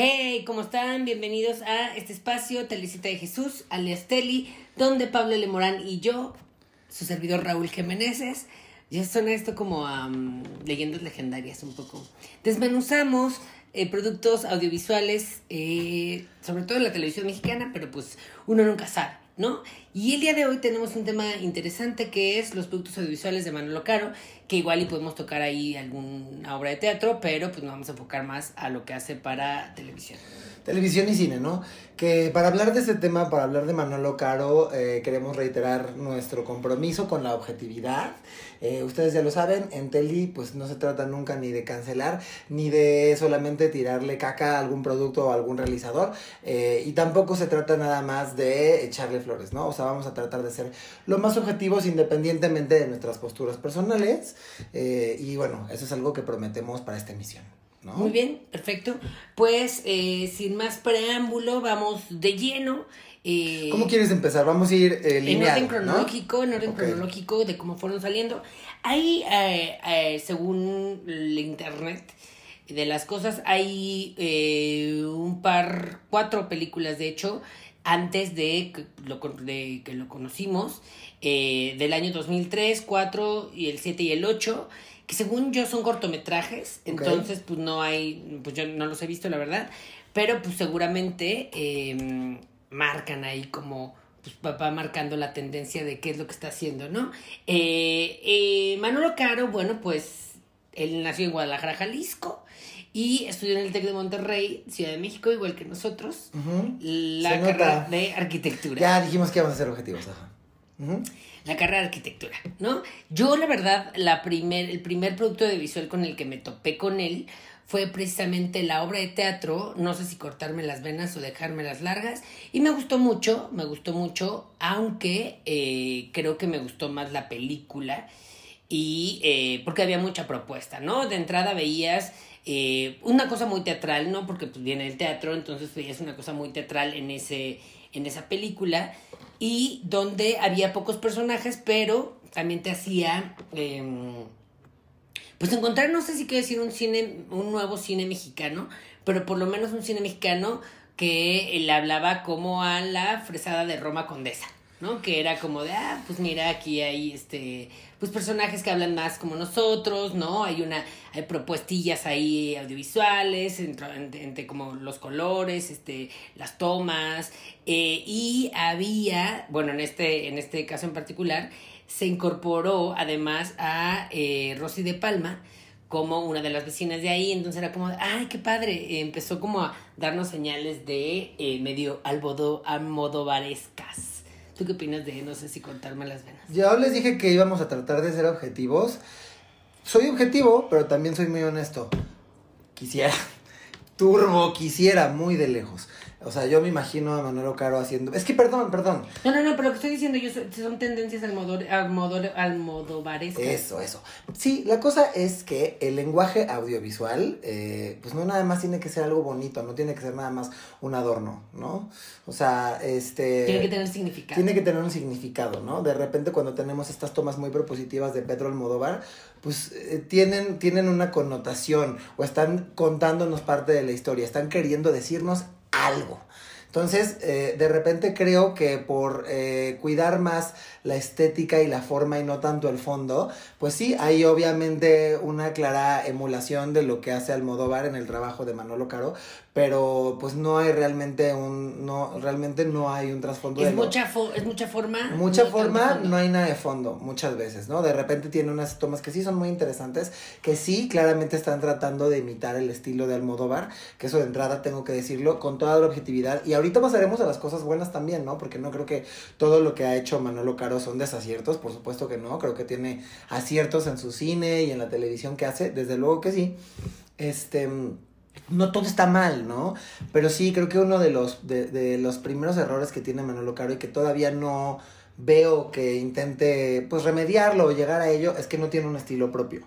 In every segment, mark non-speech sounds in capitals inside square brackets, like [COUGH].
Hey, ¿cómo están? Bienvenidos a este espacio, Telecita de Jesús, alias Teli, donde Pablo Lemorán y yo, su servidor Raúl Jiménez, ya suena esto como a leyendas legendarias un poco. Desmenuzamos eh, productos audiovisuales, eh, sobre todo en la televisión mexicana, pero pues uno nunca sabe. ¿No? Y el día de hoy tenemos un tema interesante que es los productos audiovisuales de Manolo Caro, que igual y podemos tocar ahí alguna obra de teatro, pero pues nos vamos a enfocar más a lo que hace para televisión televisión y cine, ¿no? Que para hablar de este tema, para hablar de Manolo Caro, eh, queremos reiterar nuestro compromiso con la objetividad. Eh, ustedes ya lo saben, en Teli pues no se trata nunca ni de cancelar, ni de solamente tirarle caca a algún producto o a algún realizador, eh, y tampoco se trata nada más de echarle flores, ¿no? O sea, vamos a tratar de ser lo más objetivos independientemente de nuestras posturas personales, y bueno, eso es algo que prometemos para esta emisión. Muy bien, perfecto. Pues eh, sin más preámbulo, vamos de lleno. Eh, ¿Cómo quieres empezar? Vamos a ir eh, En orden cronológico, en orden cronológico de cómo fueron saliendo. Hay, eh, según el internet de las cosas, hay un par, cuatro películas de hecho, antes de que lo, de que lo conocimos, del año 2003, 4 y el 7 y el 8 que según yo son cortometrajes, entonces pues no hay, pues yo no los he visto la verdad, pero pues seguramente em, marcan ahí como pues papá marcando la tendencia de qué es lo que está haciendo, ¿no? Eh, eh, Manolo Caro, bueno, pues él nació en Guadalajara, Jalisco. Y estudió en el TEC de Monterrey, Ciudad de México, igual que nosotros, la carrera de arquitectura. Ya dijimos que íbamos a ser objetivos, ajá. La carrera de arquitectura, ¿no? Yo, la verdad, la primer, el primer producto de visual con el que me topé con él fue precisamente la obra de teatro, no sé si cortarme las venas o dejarme las largas, y me gustó mucho, me gustó mucho, aunque eh, creo que me gustó más la película, y eh, porque había mucha propuesta, ¿no? De entrada veías eh, una cosa muy teatral, ¿no? Porque pues viene el teatro, entonces veías una cosa muy teatral en, ese, en esa película, y donde había pocos personajes, pero también te hacía, em, pues encontrar, no sé si quiero decir un cine, un nuevo cine mexicano, pero por lo menos un cine mexicano que le hablaba como a la fresada de Roma Condesa. ¿No? Que era como de, ah, pues mira, aquí hay este, pues personajes que hablan más como nosotros, ¿no? Hay una, hay propuestillas ahí audiovisuales, entre, entre, como los colores, este, las tomas, eh, y había, bueno, en este, en este caso en particular, se incorporó además a eh, Rosy de Palma, como una de las vecinas de ahí, entonces era como, ay, qué padre, empezó como a darnos señales de eh, medio almodovarescas. ¿Tú qué opinas de, no sé si contarme las venas? Yo les dije que íbamos a tratar de ser objetivos. Soy objetivo, pero también soy muy honesto. Quisiera, [LAUGHS] turbo, quisiera, muy de lejos. O sea, yo me imagino a Manuel Caro haciendo. Es que perdón, perdón. No, no, no, pero lo que estoy diciendo yo son tendencias al almodovarescas. Eso, eso. Sí, la cosa es que el lenguaje audiovisual, eh, pues no nada más tiene que ser algo bonito, no tiene que ser nada más un adorno, ¿no? O sea, este. Tiene que tener significado. Tiene que tener un significado, ¿no? De repente, cuando tenemos estas tomas muy propositivas de Pedro Almodóvar, pues eh, tienen, tienen una connotación o están contándonos parte de la historia, están queriendo decirnos algo. Entonces, eh, de repente creo que por eh, cuidar más la estética y la forma y no tanto el fondo, pues sí, hay obviamente una clara emulación de lo que hace Almodóvar en el trabajo de Manolo Caro, pero pues no hay realmente un no realmente no hay un trasfondo es mucha es mucha forma mucha forma no hay nada de fondo muchas veces no de repente tiene unas tomas que sí son muy interesantes que sí claramente están tratando de imitar el estilo de Almodóvar que eso de entrada tengo que decirlo con toda la objetividad y ahorita pasaremos a las cosas buenas también no porque no creo que todo lo que ha hecho Manolo Caro son desaciertos por supuesto que no creo que tiene aciertos en su cine y en la televisión que hace desde luego que sí este no todo está mal, ¿no? Pero sí, creo que uno de los, de, los primeros errores que tiene Manolo Caro y que todavía no veo que intente, pues, remediarlo o llegar a ello, es que no tiene un estilo propio.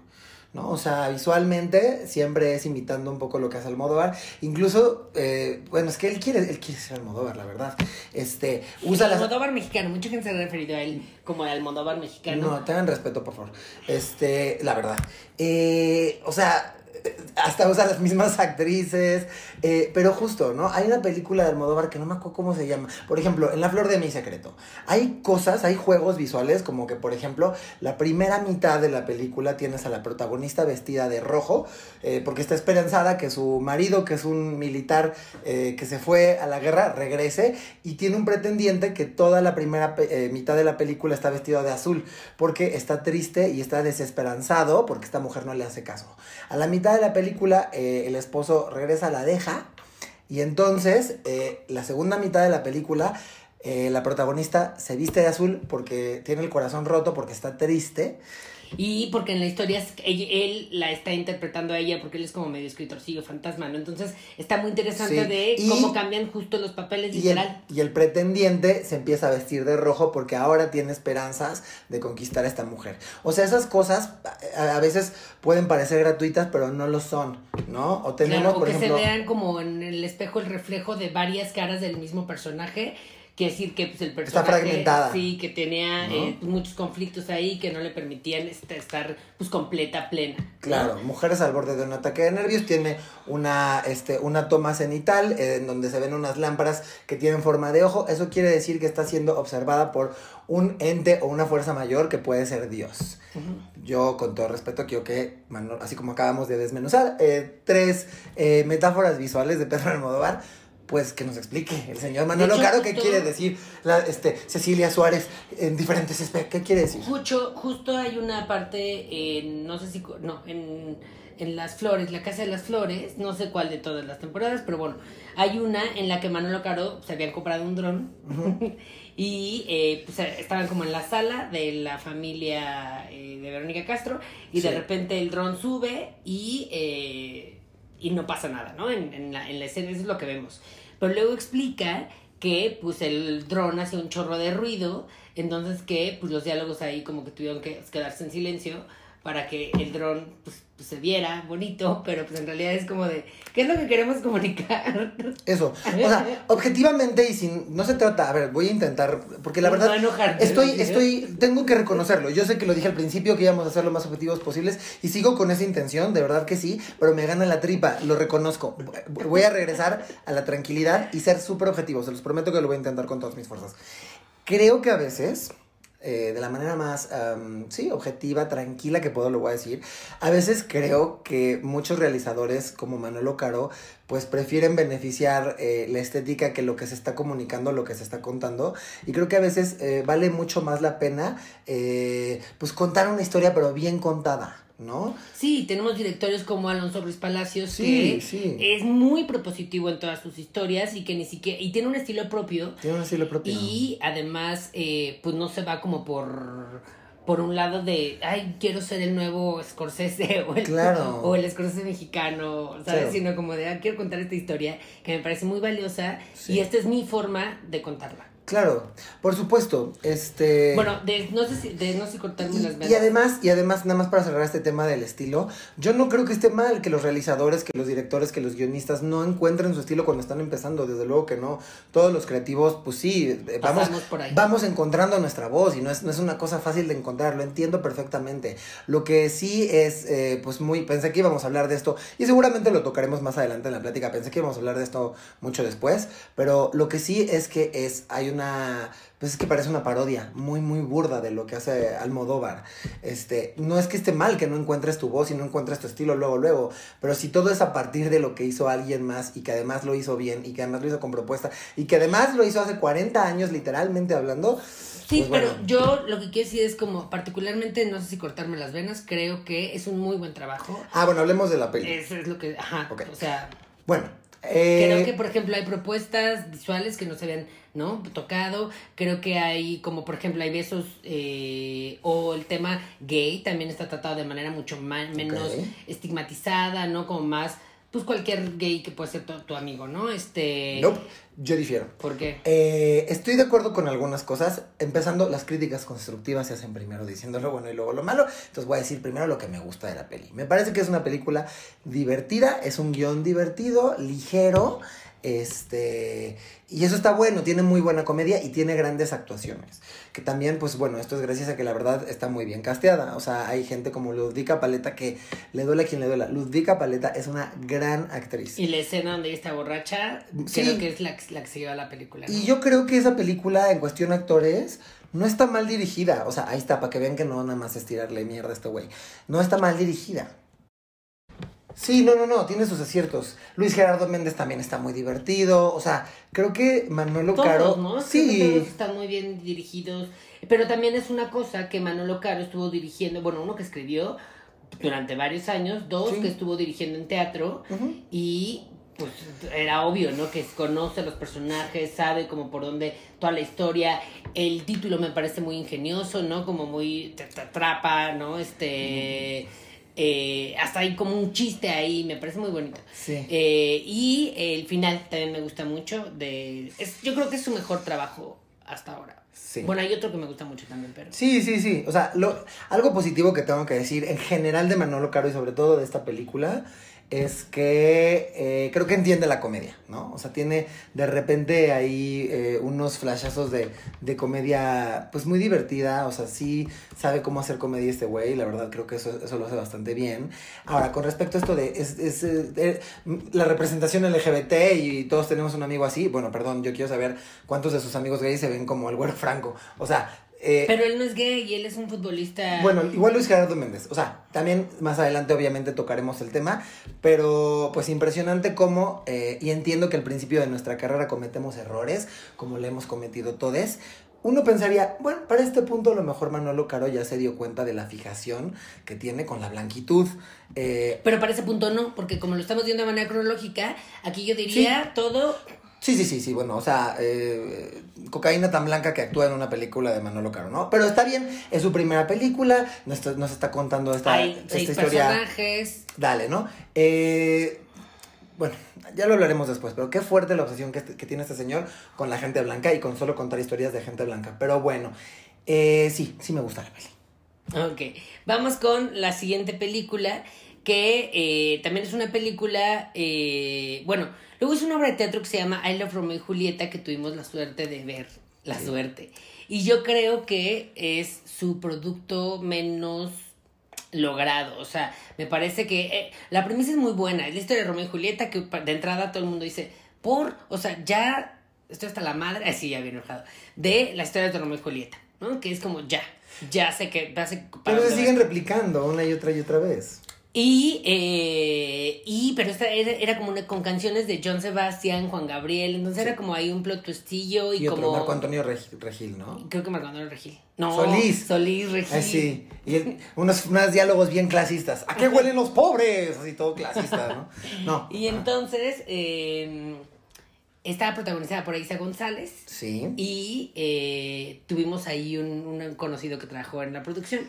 ¿No? O sea, visualmente siempre es imitando un poco lo que hace Almodóvar. Incluso, eh, bueno, es que él quiere, él quiere ser Almodóvar, la verdad. Este, usa el Almodóvar mexicano, mucha gente se ha referido a él como el Almodóvar mexicano. No, tengan respeto, por favor. Este, la verdad. Eh, o sea, [LAUGHS] hasta usa las mismas actrices, eh, pero justo, ¿no? Hay una película de Almodóvar que no me acuerdo cómo se llama. Por ejemplo, En la flor de mi secreto. Hay cosas, hay juegos visuales, como que, por ejemplo, la primera mitad de la película tienes a la protagonista vestida de rojo, eh, porque está esperanzada que su marido, que es un militar eh, que se fue a la guerra, regrese, y tiene un pretendiente que toda la primera mitad de la película está vestido de azul, porque está triste y está desesperanzado, porque esta mujer no le hace caso. A la mitad de la película, eh, el esposo regresa, la deja. Y entonces, eh, la segunda mitad de la película, eh, la protagonista se viste de azul porque tiene el corazón roto, porque está triste. Y porque en la historia él, la está interpretando a ella porque él es como medio escritorcillo fantasma, ¿no? Entonces está muy interesante de cómo cambian justo los papeles literal. y el pretendiente se empieza a vestir de rojo porque ahora tiene esperanzas de conquistar a esta mujer. O sea, esas cosas a, veces pueden parecer gratuitas, pero no lo son, ¿no? O tenemos, que se vean como en el espejo el reflejo de varias caras del mismo personaje Quiere decir que pues, el personaje... Está fragmentada. Sí, que tenía eh, muchos conflictos ahí que no le permitían estar pues completa, plena. Claro, Mujeres al borde de un ataque de nervios tiene una, este, una toma cenital eh, en donde se ven unas lámparas que tienen forma de ojo. Eso quiere decir que está siendo observada por un ente o una fuerza mayor que puede ser Dios. Yo, con todo respeto, quiero que, así como acabamos de desmenuzar, eh, tres metáforas visuales de Pedro Almodóvar pues que nos explique el señor Manolo Caro qué quiere decir la, este, Cecilia Suárez en diferentes qué quiere decir. Justo, justo hay una parte en, no sé si, no, en, en Las Flores, la Casa de las Flores, no sé cuál de todas las temporadas, pero bueno, hay una en la que Manolo Caro se habían comprado un dron [LAUGHS] y eh, pues, estaban como en la sala de la familia eh, de Verónica Castro y de repente el dron sube y... Eh, y no pasa nada, ¿no? En, en, la, en la escena eso es lo que vemos. Pero luego explica que pues el dron hace un chorro de ruido, entonces que pues los diálogos ahí como que tuvieron que quedarse en silencio para que el dron pues, pues, se viera bonito, pero pues en realidad es como de, ¿qué es lo que queremos comunicar? Eso, o sea, objetivamente y sin, no se trata, a ver, voy a intentar, porque la verdad, estoy, estoy, tengo que reconocerlo, yo sé que lo dije al principio que íbamos a ser lo más objetivos posibles y sigo con esa intención, de verdad que sí, pero me gana la tripa, lo reconozco, voy a regresar a la tranquilidad y ser súper objetivo, se los prometo que lo voy a intentar con todas mis fuerzas. Creo que a veces eh, de la manera más, sí, objetiva, tranquila que puedo, lo voy a decir. A veces creo que muchos realizadores como Manuel Caro, pues prefieren beneficiar eh, la estética que lo que se está comunicando, lo que se está contando. Y creo que a veces eh, vale mucho más la pena, pues contar una historia, pero bien contada. ¿No? Sí, tenemos directores como Alonso Ruiz Palacios, que es muy propositivo en todas sus historias y que ni siquiera, y tiene un estilo propio. Tiene un estilo propio. Y además, eh, pues no se va como por por un lado de, ay, quiero ser el nuevo Scorsese [LAUGHS] o el, claro. o el Scorsese mexicano, ¿sabes? Sino como de, ah, quiero contar esta historia que me parece muy valiosa y esta es mi forma de contarla. Claro, por supuesto. Este. Bueno, de no sé si, de no sé cortarme las venas. Y además, y además, nada más para cerrar este tema del estilo, yo no creo que esté mal que los realizadores, que los directores, que los guionistas no encuentren su estilo cuando están empezando. Desde luego que no. Todos los creativos, pues sí, eh, vamos, vamos encontrando nuestra voz y no es, no es una cosa fácil de encontrar. Lo entiendo perfectamente. Lo que sí es, eh, pues muy. Pensé que íbamos a hablar de esto y seguramente lo tocaremos más adelante en la plática. Pensé que íbamos a hablar de esto mucho después, pero lo que sí es que es, hay una pues es que parece una parodia muy, muy burda de lo que hace Almodóvar. Este, no es que esté mal que no encuentres tu voz y no encuentres tu estilo luego, luego, pero si todo es a partir de lo que hizo alguien más y que además lo hizo bien y que además lo hizo con propuesta y que además lo hizo hace 40 años literalmente hablando. Sí, pues pero yo lo que quiero decir es como particularmente, no sé si cortarme las venas, creo que es un muy buen trabajo. Ah, bueno, hablemos de la peli. Eso es lo que, ajá, o sea... Bueno, Creo eh, que, por ejemplo, hay propuestas visuales que no se habían ¿no? tocado. Creo que hay, como por ejemplo, hay besos eh, o el tema gay también está tratado de manera mucho más, menos estigmatizada, ¿no? Como más pues cualquier gay que puede ser tu, amigo, ¿no? Este... No, yo difiero. ¿Por qué? Eh, estoy de acuerdo con algunas cosas, empezando las críticas constructivas se hacen primero diciendo lo bueno y luego lo malo, entonces voy a decir primero lo que me gusta de la peli. Me parece que es una película divertida, es un guion divertido, ligero, Este, y eso está bueno, tiene muy buena comedia y tiene grandes actuaciones. Que también, pues bueno, esto es gracias a que la verdad está muy bien casteada. O sea, hay gente como Ludvika Paleta que le duele a quien le duela. Ludvika Paleta es una gran actriz. Y la escena donde ella está borracha, Sí. creo que es la, la que se lleva la película. ¿no? Y yo creo que esa película, en cuestión actores, no está mal dirigida. O sea, ahí está, para que vean que no nada más es tirarle mierda a este güey. No está mal dirigida. Sí, no, no, no, tiene sus aciertos. Luis Gerardo Méndez también está muy divertido. O sea, creo que Manolo Todos, Caro. ¿no? Que todos Sí. están muy bien dirigidos. Pero también es una cosa que Manolo Caro estuvo dirigiendo, bueno, uno que escribió durante varios años, dos Sí. que estuvo dirigiendo en teatro y pues era obvio, ¿no? Que conoce a los personajes, sabe como por dónde toda la historia. El título me parece muy ingenioso, ¿no? Como muy te, te atrapa, ¿no? Este eh, hasta hay como un chiste ahí, me parece muy bonito. Sí. Eh, y el final también me gusta mucho. De, es, yo creo que es su mejor trabajo hasta ahora. Sí. Bueno, hay otro que me gusta mucho también, pero. Sí, sí, sí. O sea, lo, algo positivo que tengo que decir en general de Manolo Caro y sobre todo de esta película es que eh, creo que entiende la comedia, ¿no? O sea, tiene de repente ahí eh, unos flashazos de, de comedia pues muy divertida, o sea, sí sabe cómo hacer comedia este güey, la verdad creo que eso, eso lo hace bastante bien. Ahora, con respecto a esto de es, es, eh, eh, la representación LGBT y todos tenemos un amigo así, bueno, perdón, yo quiero saber cuántos de sus amigos gays se ven como el güero franco, o sea... eh, Pero él no es gay y él es un futbolista. bueno, igual Luis Gerardo Méndez. O sea, también más adelante obviamente tocaremos el tema, pero pues impresionante cómo, eh, y entiendo que al principio de nuestra carrera cometemos errores, como le hemos cometido todos. Uno pensaría, bueno, para este punto a lo mejor Manolo Caro ya se dio cuenta de la fijación que tiene con la blanquitud. Eh, Pero para ese punto no, porque como lo estamos viendo de manera cronológica, aquí yo diría todo. Sí, sí, sí, sí, bueno, o sea, eh, cocaína tan blanca que actúa en una película de Manolo Caro, ¿no? Pero está bien, es su primera película, nos está, nos está contando esta, hay esta seis historia. personajes. Dale, ¿no? Eh, bueno, ya lo hablaremos después, pero qué fuerte la obsesión que, que tiene este señor con la gente blanca y con solo contar historias de gente blanca. Pero bueno, eh, sí, sí me gusta la peli. Ok, vamos con la siguiente película, que eh, también es una película, eh, bueno, luego es una obra de teatro que se llama I Love Romeo y Julieta, que tuvimos la suerte de ver, la suerte. Y yo creo que es su producto menos logrado, o sea, me parece que eh, la premisa es muy buena, es la historia de Romeo y Julieta, que de entrada todo el mundo dice, por, o sea, ya estoy hasta la madre, así ya bien enojado, de la historia de Romeo y Julieta, ¿no? Que es como ya, ya sé que va a ser... para Pero se siguen replicando una y otra y otra vez. Y, eh, y, pero esta era, era como una- con canciones de John Sebastián, Juan Gabriel, entonces era como ahí un plot twistillo y, Y, otro, como... Marco Antonio Reg- Regil, ¿no? Creo que Marco Antonio Regil. No, Solís. Solís Regil. Sí. Y el- unos, unos diálogos bien clasistas. ¿A qué huelen los pobres? Así todo clasista, ¿no? No. [LAUGHS] Y entonces eh, estaba protagonizada por Isa González Sí. y eh, tuvimos ahí un, un conocido que trabajó en la producción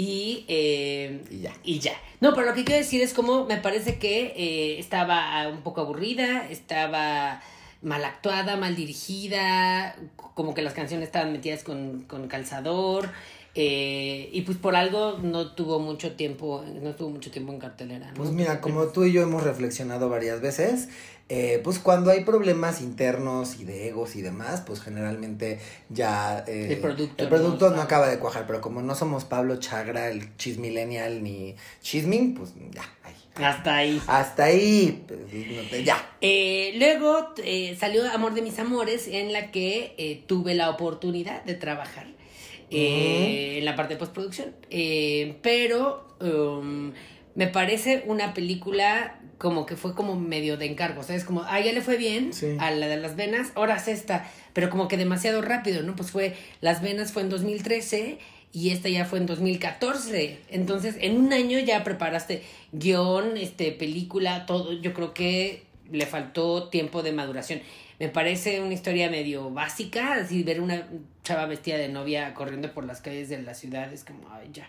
y, eh, Y ya. y ya. No, pero lo que quiero decir es como me parece que eh, estaba un poco aburrida, estaba mal actuada, mal dirigida, como que las canciones estaban metidas con, con calzador. Eh, y pues por algo no tuvo mucho tiempo, no estuvo mucho tiempo en cartelera. ¿no? Pues mira, como tú y yo hemos reflexionado varias veces, eh, pues cuando hay problemas internos y de egos y demás, pues generalmente ya eh, El producto el producto no acaba de cuajar, pero como no somos Pablo Chagra, el chismillennial ni chisming, pues ya, ahí. Hasta ahí. Hasta ahí, pues, ya. Eh, luego eh, salió Amor de mis amores, en la que eh, tuve la oportunidad de trabajar eh, en la parte de postproducción. Eh, pero um, me parece una película como que fue como medio de encargo, ¿sabes? Como, ah, ya le fue bien Sí. a la de las venas, ahora es esta, pero como que demasiado rápido, ¿no? Pues fue, las venas fue en 2013 y esta ya fue en 2014. Entonces, en un año ya preparaste guion, este, película, todo. Yo creo que le faltó tiempo de maduración. Me parece una historia medio básica, así ver una chava vestida de novia corriendo por las calles de la ciudad es como, ay, ya.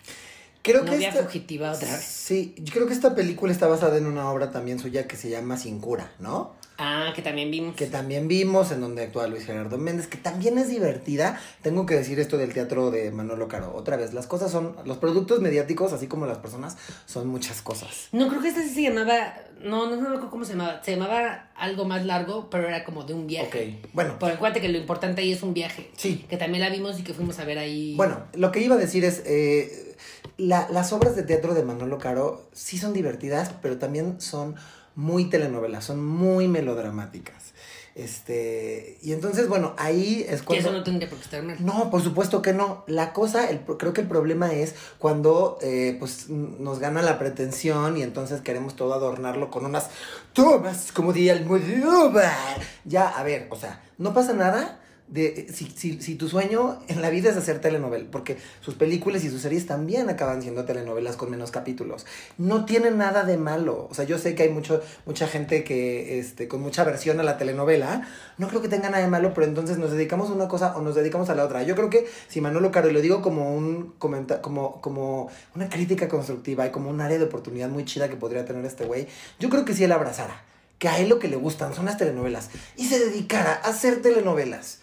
Creo que esta- fugitiva otra vez. Sí, yo creo que esta película está basada en una obra también suya que se llama Sin cura, ¿no? Ah, que también vimos. que también vimos, en donde actúa Luis Gerardo Méndez, que también es divertida. Tengo que decir esto del teatro de Manolo Caro. Otra vez, las cosas son, los productos mediáticos, así como las personas, son muchas cosas. No, creo que esta sí se llamaba. No, no, no me acuerdo cómo se llamaba. Se llamaba algo más largo, pero era como de un viaje. Ok, bueno. Por acuérdate que lo importante ahí es un viaje. Sí. Que también la vimos y que fuimos a ver ahí. Bueno, lo que iba a decir es, eh, la- las obras de teatro de Manolo Caro sí son divertidas, pero también son muy telenovelas, son muy melodramáticas. Este, y entonces, bueno, ahí es Que cuando... eso no tendría por qué estar mal. No, por supuesto que no. La cosa, el, creo que el problema es cuando eh, pues nos gana la pretensión y entonces queremos todo adornarlo con unas tomas, como diría el Almodóvar. Ya, a ver, o sea, no pasa nada de si, si, si tu sueño en la vida es hacer telenovela, porque sus películas y sus series también acaban siendo telenovelas con menos capítulos. No tiene nada de malo. O sea, yo sé que hay mucho, mucha gente que, este, con mucha aversión a la telenovela. No creo que tenga nada de malo, pero entonces nos dedicamos a una cosa o nos dedicamos a la otra. Yo creo que si Manolo Caro, y lo digo como un comenta como, como una crítica constructiva y como un área de oportunidad muy chida que podría tener este güey, yo creo que si él abrazara que a él lo que le gustan son las telenovelas y se dedicara a hacer telenovelas,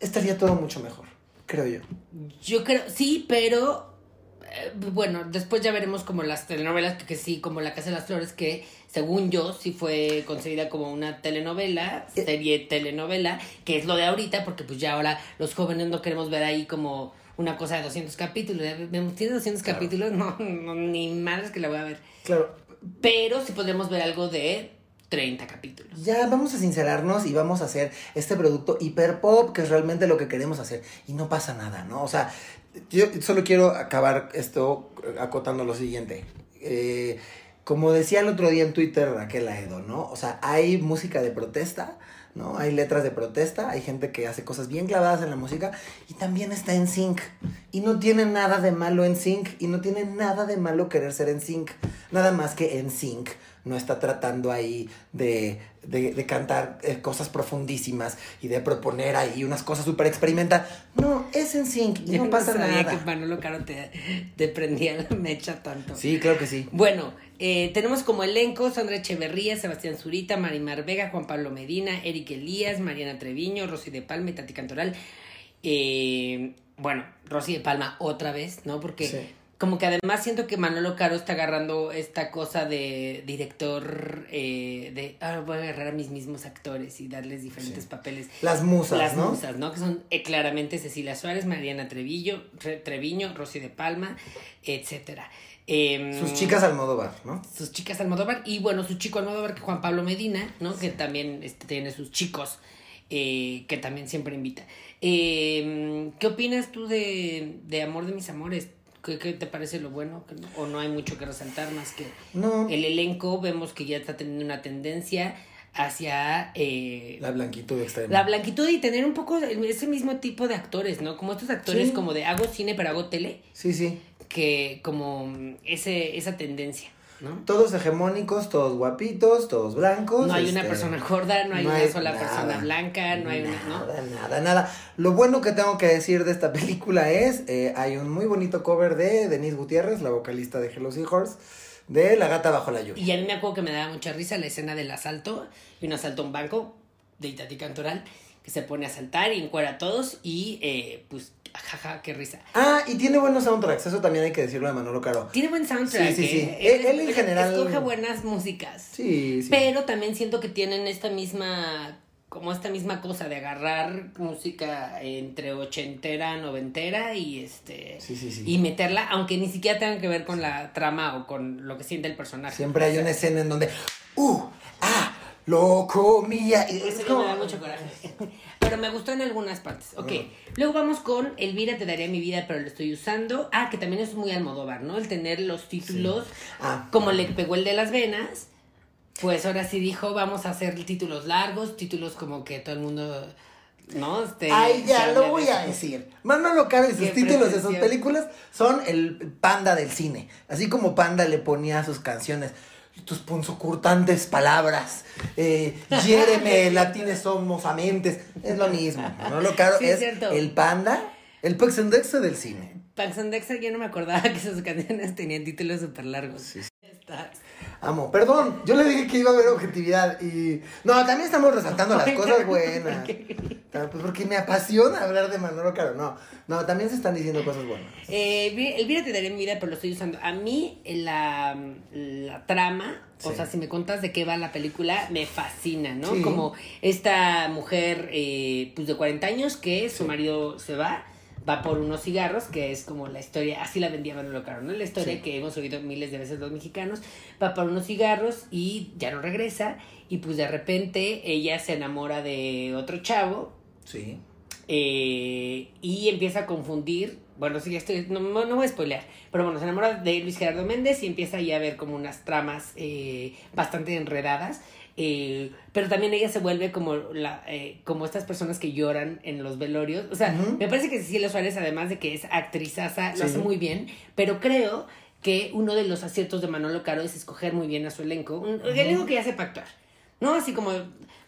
estaría todo mucho mejor, creo yo. Yo creo, sí, pero eh, bueno, después ya veremos como las telenovelas, que, que sí, como La Casa de las Flores, que según yo sí fue concebida como una telenovela, Eh. serie telenovela, que es lo de ahorita, porque pues ya ahora los jóvenes no queremos ver ahí como una cosa de 200 capítulos. ¿Tiene 200 Claro. capítulos? [LAUGHS] No, no, ni madres que la voy a ver. Claro, Pero sí podemos ver algo de 30 capítulos. ya vamos a sincerarnos y vamos a hacer este producto hiper pop, que es realmente lo que queremos hacer. Y no pasa nada, ¿no? O sea, yo solo quiero acabar esto eh, acotando lo siguiente. Eh, como decía el otro día en Twitter Raquel Aedo, ¿no? O sea, hay música de protesta, ¿no? Hay letras de protesta, hay gente que hace cosas bien clavadas en la música y también está en sync. Y no tiene nada de malo en sync y no tiene nada de malo querer ser en sync. Nada más que en sync no está tratando ahí de, de, de cantar eh, cosas profundísimas y de proponer ahí unas cosas súper experimentales. No, es en sync y Yo no pasa sabía nada. que Manolo Caro te, te prendía la mecha tanto. Sí, creo que sí. Bueno, eh, tenemos como elenco Sandra Echeverría, Sebastián Zurita, Marimar Vega, Juan Pablo Medina, Eric Elías, Mariana Treviño, Rosy de Palma y Tati Cantoral. Eh, bueno, Rosy de Palma otra vez, ¿no? Porque Sí. Como que además siento que Manolo Caro está agarrando esta cosa de director, eh, de, ah, voy a agarrar a mis mismos actores y darles diferentes Sí. papeles. Las musas, Las ¿no? musas, ¿no? Que son eh, claramente Cecilia Suárez, Mariana Trevillo, Re- Treviño, Rosy de Palma, etcétera. Em, Sus chicas Almodóvar, ¿no? sus chicas Almodóvar y bueno, su chico Almodóvar, que Juan Pablo Medina, ¿no? Que también este, tiene sus chicos, eh, que también siempre invita. Eh, ¿Qué opinas tú de, de Amor de mis amores? ¿Qué, qué te parece lo bueno? ¿O no hay mucho que resaltar más que No. el elenco? Vemos que ya está teniendo una tendencia hacia eh, La blanquitud extrema. la blanquitud y tener un poco ese mismo tipo de actores, ¿no? Como estos actores Sí. como de hago cine pero hago tele, Sí, sí. que como ese, esa tendencia, ¿no? Todos hegemónicos, todos guapitos, todos blancos. No hay una este, persona gorda, no hay no una hay sola nada, persona blanca, no hay una, ¿no? Nada, nada, nada. Lo bueno que tengo que decir de esta [LAUGHS] película es, eh, hay un muy bonito cover de Denise Gutiérrez, la vocalista de Hello Seahorse, de La gata bajo la lluvia. Y a mí me acuerdo que me daba mucha risa la escena del asalto, y un asalto a un banco de Itati Cantoral, que se pone a asaltar y encuera a todos y eh, pues, jaja, qué risa. Ah, y tiene buenos soundtracks, eso también hay que decirlo de Manolo Caro. Tiene buen soundtrack. Sí, sí, sí. ¿eh? Él- él en general- Escoge buenas músicas. Sí, sí. Pero también siento que tienen esta misma, como esta misma cosa de agarrar música entre ochentera, noventera y este Sí, sí, sí. y meterla, aunque ni siquiera tengan que ver con la trama o con lo que siente el personaje. Siempre hay una escena en donde, ¡uh! ¡ah! ¡Lo comía! Y Ese es como- me da mucho coraje. [LAUGHS] Pero me gustó en algunas partes. Ok. Luego vamos con Elvira te daría mi vida, pero lo estoy usando. Ah, que también es muy Almodóvar, ¿no? El tener los títulos. Ah. Como le pegó el de las venas. Pues ahora sí dijo, vamos a hacer títulos largos, títulos como que todo el mundo. ¿No? Este, Ay, ya lo voy eso. a decir. Manolo Caro y sus títulos de sus películas son el panda del cine. Así como Panda le ponía sus canciones tus punzocortantes palabras, eh, hiéreme, [LAUGHS] latines somos amentes. Es lo mismo. Manolo Caro Sí, es cierto. el panda, el Pexendexo del cine. Pax and Dexa, yo no me acordaba que sus canciones tenían títulos súper largos. Está- Amo. Perdón, yo le dije que iba a haber objetividad y... No, también estamos resaltando las [LAUGHS] cosas buenas. Pues porque me apasiona hablar de Manolo Caro. No, no, también se están diciendo cosas buenas. Eh, Elvira te daré mi vida, pero lo estoy usando. A mí la, la trama, o sea, si me contas de qué va la película, me fascina, ¿no? Como esta mujer eh, pues de 40 años que su marido se va va por unos cigarros, que es como la historia, así la vendía Manolo Caro, ¿no? La historia que hemos oído miles de veces los mexicanos, va por unos cigarros y ya no regresa, y pues de repente ella se enamora de otro chavo. Sí. Eh, y empieza a confundir, bueno, sí, estoy, no, no, voy a spoilear, pero bueno, se enamora de Luis Gerardo Méndez y empieza ahí a ver como unas tramas eh, bastante enredadas eh, pero también ella se vuelve como la eh, como estas personas que lloran en los velorios. O sea, me parece que Cecilia Suárez, además de que es actrizaza, lo hace muy bien, pero creo que uno de los aciertos de Manolo Caro es escoger muy bien a su elenco. Un elenco que ya sepa actuar. ¿No? Así como,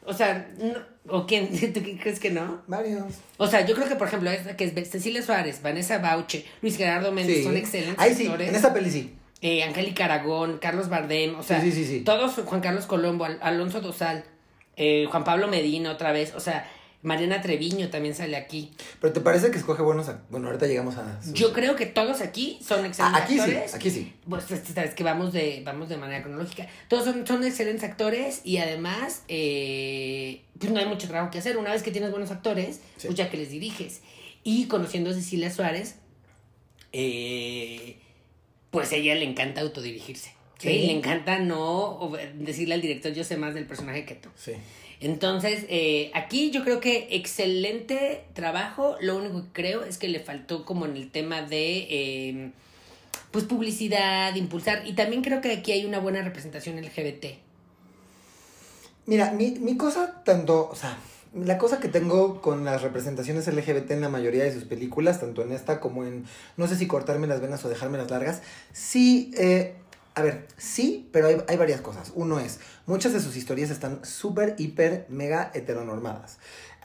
o sea, ¿o quién? [LAUGHS] ¿Tú crees que no? Varios. O sea, yo creo que, por ejemplo, que es Cecilia Suárez, Vanessa Bauche, Luis Gerardo Méndez son excelentes Ahí sí, en esa peli sí eh, Angélica Aragón, Carlos Bardem, o sea, todos, Juan Carlos Colombo, Alonso Dosal, eh, Juan Pablo Medina otra vez, o sea, Mariana Treviño también sale aquí. Pero ¿te parece que escoge buenos Bueno, ahorita llegamos a... Yo creo que todos aquí son ah, excelentes aquí actores. Sí, aquí sí. Pues sabes que vamos de, vamos de manera cronológica. Todos son, son excelentes actores y además, eh, pues no hay mucho trabajo que hacer. Una vez que tienes buenos actores, pues ya que les diriges. Y conociendo a Cecilia Suárez, eh pues a ella le encanta autodirigirse. ¿sí? Le encanta no decirle al director yo sé más del personaje que tú. Sí. Entonces, eh, aquí yo creo que excelente trabajo. Lo único que creo es que le faltó como en el tema de em, pues publicidad, impulsar. Y también creo que aquí hay una buena representación LGBT. Mira, mi, mi cosa tanto, o sea, la cosa que tengo con las representaciones LGBT en la mayoría de sus películas, tanto en esta como en no sé si cortarme las venas o dejarme las largas, sí, eh, a ver, sí, pero hay, varias cosas. Uno es, muchas de sus historias están súper, hiper, mega heteronormadas.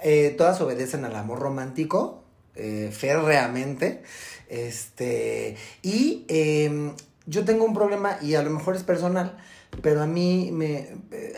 Eh, todas obedecen al amor romántico, eh, férreamente. Este, y em, yo tengo un problema, y a lo mejor es personal, pero a mí, me,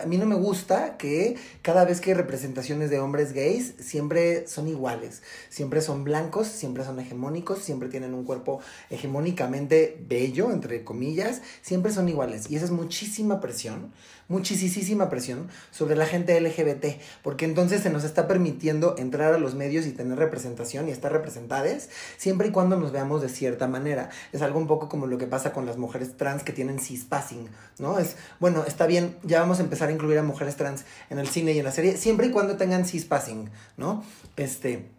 a mí no me gusta que cada vez que hay representaciones de hombres gays, siempre son iguales, siempre son blancos, siempre son hegemónicos, siempre tienen un cuerpo hegemónicamente bello, entre comillas, siempre son iguales. Y esa es muchísima presión muchísima presión sobre la gente LGBT, porque entonces se nos está permitiendo entrar a los medios y tener representación y estar representadas siempre y cuando nos veamos de cierta manera. Es algo un poco como lo que pasa con las mujeres trans que tienen cispassing, ¿no? Es, bueno, está bien, ya vamos a empezar a incluir a mujeres trans en el cine y en la serie, siempre y cuando tengan cispassing, ¿no? Este...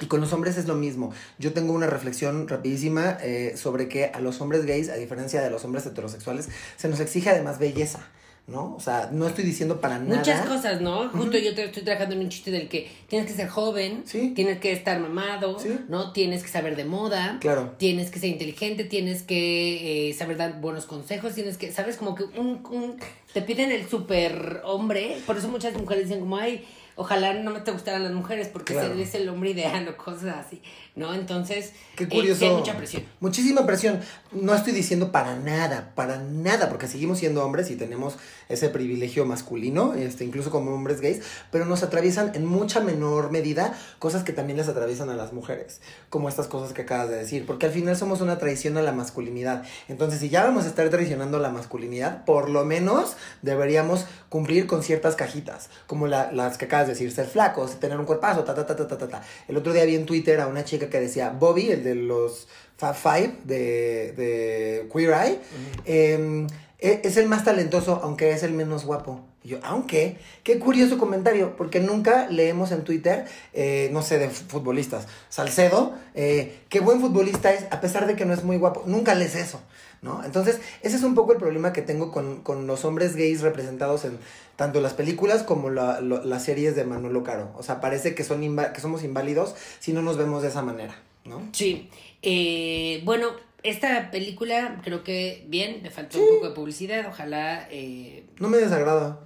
Y con los hombres es lo mismo. Yo tengo una reflexión rapidísima eh, sobre que a los hombres gays, a diferencia de los hombres heterosexuales, se nos exige además belleza. ¿No? O sea, no estoy diciendo para nada. Muchas cosas, ¿no? Justo yo te estoy trabajando en un chiste del que tienes que ser joven, tienes que estar mamado, ¿no? Tienes que saber de moda, claro. tienes que ser inteligente, tienes que eh, saber dar buenos consejos, tienes que, ¿sabes? Como que un, un te piden el super hombre, por eso muchas mujeres dicen como, ay, ojalá no me te gustaran las mujeres porque eres el hombre ideal o cosas así, ¿no? Entonces, Qué eh, curioso. hay mucha presión. Muchísima presión. No estoy diciendo para nada, para nada, porque seguimos siendo hombres y tenemos ese privilegio masculino, este, incluso como hombres gays, pero nos atraviesan en mucha menor medida cosas que también les atraviesan a las mujeres, como estas cosas que acabas de decir, porque al final somos una traición a la masculinidad. Entonces, si ya vamos a estar traicionando la masculinidad, por lo menos deberíamos cumplir con ciertas cajitas, como las que acabas decir, ser flacos, tener un cuerpazo, ta, ta, ta, ta, ta, ta. El otro día vi en Twitter a una chica que decía, Bobby, el de los Fab Five de, de Queer Eye, em, e, es el más talentoso, aunque es el menos guapo. Y yo, aunque, qué curioso comentario, porque nunca leemos en Twitter, eh, no sé, de futbolistas. Salcedo, eh, qué buen futbolista es, a pesar de que no es muy guapo. Nunca lees eso. ¿no? Entonces, ese es un poco el problema que tengo con, los hombres gays representados en tanto las películas como las series de Manolo Caro. O sea, parece que, son que somos inválidos si no nos vemos de esa manera, ¿no? Sí. Eh, bueno, esta película creo que bien, le faltó un poco de publicidad, ojalá... Eh, no me desagrada.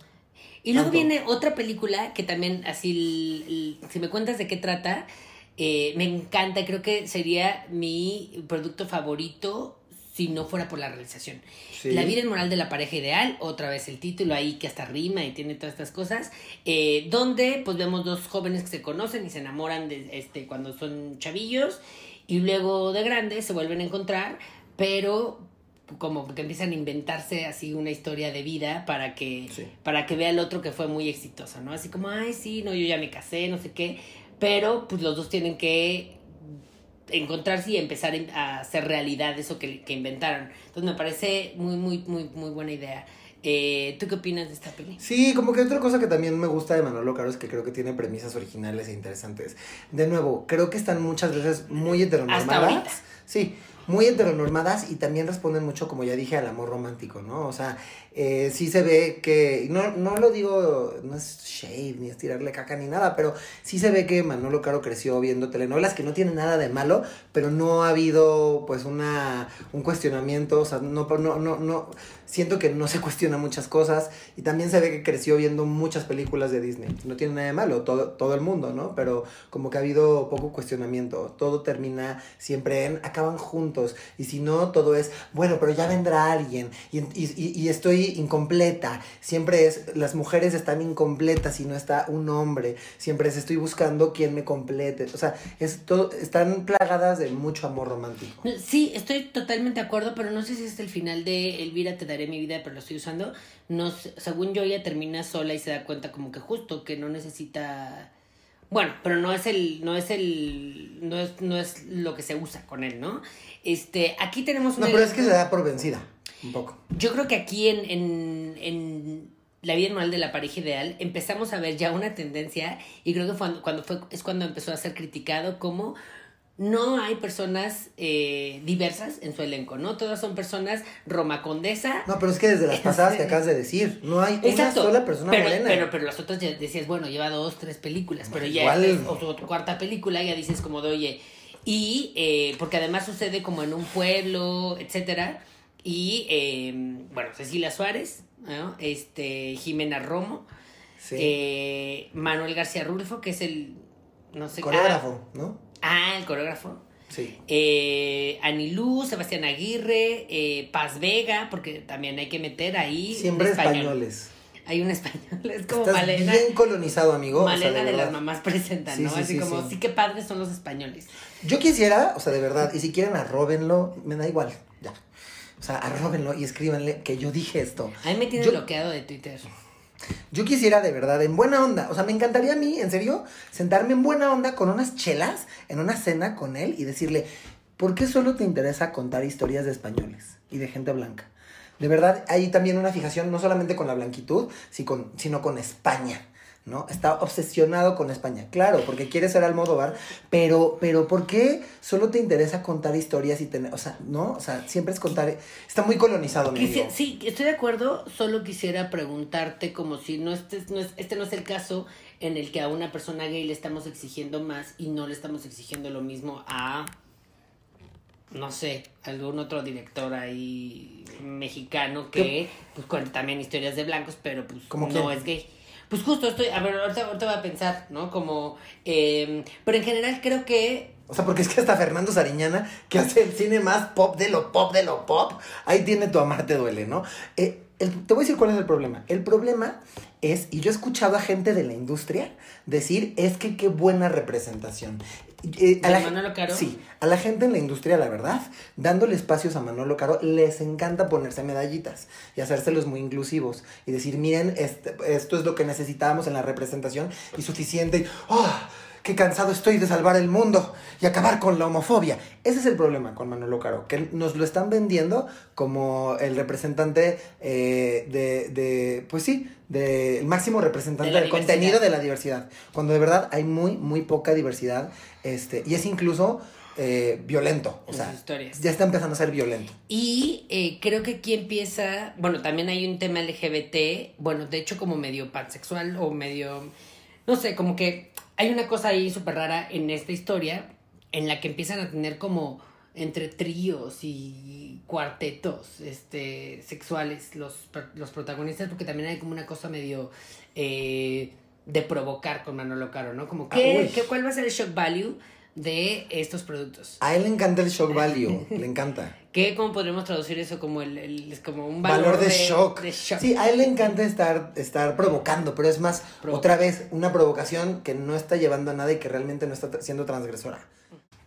Y luego viene otra película que también, así, si me cuentas de qué trata, eh, me encanta, creo que sería mi producto favorito si no fuera por la realización. Sí. La vida inmoral de la pareja ideal, otra vez el título ahí que hasta rima y tiene todas estas cosas, eh, donde pues vemos dos jóvenes que se conocen y se enamoran de, este, cuando son chavillos y luego de grandes se vuelven a encontrar, pero como que empiezan a inventarse así una historia de vida para que Sí. para que vea el otro que fue muy exitosa, ¿no? Así como, ay, sí, no, yo ya me casé, no sé qué, pero pues los dos tienen que encontrarse y empezar a hacer realidad eso que, que inventaron. Entonces me parece muy, muy, muy, muy buena idea. Eh, ¿Tú qué opinas de esta peli? Sí, como que otra cosa que también me gusta de Manolo Caro es que creo que tiene premisas originales e interesantes. De nuevo, creo que están muchas veces muy Hasta heteronormadas. ahorita. Sí, muy heteronormadas y también responden mucho, como ya dije, al amor romántico, ¿no? O sea, eh, sí se ve que, no, no lo digo, no es shade ni es tirarle caca ni nada, pero sí se ve que Manolo Caro creció viendo telenovelas que no tienen nada de malo, pero no ha habido pues una, un cuestionamiento, o sea, no, no, no, no, siento que no se cuestiona muchas cosas y también se ve que creció viendo muchas películas de Disney. No tiene nada de malo, todo, todo el mundo, ¿no? Pero como que ha habido poco cuestionamiento, todo termina siempre en acaban juntos y si no, todo es, bueno, pero ya vendrá alguien y, y, y- y incompleta. Siempre es, las mujeres están incompletas si no está un hombre. Siempre es, estoy buscando quien me complete. O sea, es todo, están plagadas de mucho amor romántico. Sí, estoy totalmente de acuerdo, pero no sé si es el final de Elvira, te daré mi vida, pero lo estoy usando. No según yo, ella termina sola y se da cuenta como que justo que no necesita... Bueno, pero no es el, no es el, no es, no es lo que se usa con él, ¿no? Este, aquí tenemos No, un pero es que se da por vencida, un poco. Yo creo que aquí en, en, en la vida anual de la pareja ideal empezamos a ver ya una tendencia y creo que fue cuando fue, es cuando empezó a ser criticado como no hay personas eh, diversas en su elenco, ¿no? Todas son personas Roma Condesa. No, pero es que desde las pasadas que acabas de decir, no hay Exacto. una sola persona pero, morena. Pero, pero las otras ya decías, bueno, lleva dos, tres películas, pero ya es, o tu cuarta película ya dices como de, oye, y eh, porque además sucede como en un pueblo, etcétera, y eh, bueno, Cecilia Suárez, ¿no? este, Jimena Romo, Sí. eh, Manuel García Rulfo, que es el, no sé, Coreógrafo, ¿no? Ah, ah, el coreógrafo. Sí. Eh, Anilú, Sebastián Aguirre, eh, Paz Vega, porque también hay que meter ahí Siempre español. españoles. Hay un español, es como Estás Malena. bien colonizado, amigo. o sea, Malena de, las mamás presentan, Sí, ¿no? sí, Así sí, como, sí. que padres son los españoles. Yo quisiera, o sea, de verdad, y si quieren arróbenlo, me da igual. O sea, arróbenlo y escríbanle que yo dije esto. A mí me tiene Yo- bloqueado de Twitter. Yo quisiera de verdad, en buena onda, o sea, me encantaría a mí, en serio, sentarme en buena onda con unas chelas, en una cena con él y decirle, ¿por qué solo te interesa contar historias de españoles y de gente blanca? De verdad, hay también una fijación no solamente con la blanquitud, sino con España. ¿No? Está obsesionado con España, claro, porque quiere ser Almodóvar, pero, pero ¿por qué solo te interesa contar historias y tener, o sea, no, o sea, siempre es contar, está muy colonizado, Quisi- sí, estoy de acuerdo, solo quisiera preguntarte como si no este, no es, este no es el caso en el que a una persona gay le estamos exigiendo más y no le estamos exigiendo lo mismo a, no sé, algún otro director ahí mexicano que ¿Qué? pues cuenta también historias de blancos, pero pues ¿Cómo no quién? es gay. Pues justo estoy, a ver, ahorita, ahorita voy a pensar, ¿no? Como, eh, pero en general creo que O sea, porque es que hasta Fernando Sariñana, que hace el cine más pop de lo pop de lo pop, ahí tiene tu amar te duele, ¿no? Eh, el- te voy a decir cuál es el problema. El problema es, y yo he escuchado a gente de la industria decir, es que qué buena representación. Eh, a ¿De la, Manolo Caro? Sí, a la gente en la industria, la verdad, dándole espacios a Manolo Caro, les encanta ponerse medallitas y hacérselos muy inclusivos y decir, miren, este- esto es lo que necesitábamos en la representación y suficiente. y, ¡Oh! ¡Qué cansado estoy de salvar el mundo y acabar con la homofobia! Ese es el problema con Manolo Caro, que nos lo están vendiendo como el representante eh, de, de, pues sí, del máximo representante De del diversidad. contenido de la diversidad. Cuando de verdad hay muy, muy poca diversidad este, y es incluso eh, violento. O sea, historias. ya está empezando a ser violento. Y eh, creo que aquí empieza, bueno, también hay un tema LGBT, bueno, de hecho como medio pansexual o medio, no sé, como que hay una cosa ahí súper rara en esta historia en la que empiezan a tener como entre tríos y cuartetos este, sexuales los, los protagonistas, porque también hay como una cosa medio eh, de provocar con Manolo Caro, ¿no? Como, Ah, ¿qué, uy. qué- ¿cuál va a ser el shock value de estos productos. A él le encanta el shock [LAUGHS] value, le encanta. ¿Qué, ¿Cómo podríamos traducir eso como, el, el- como un Valor, valor, de, shock. de shock? Sí, a él le encanta estar, estar provocando, pero es más, Provoca. otra vez, una provocación que no está llevando a nada y que realmente no está siendo transgresora.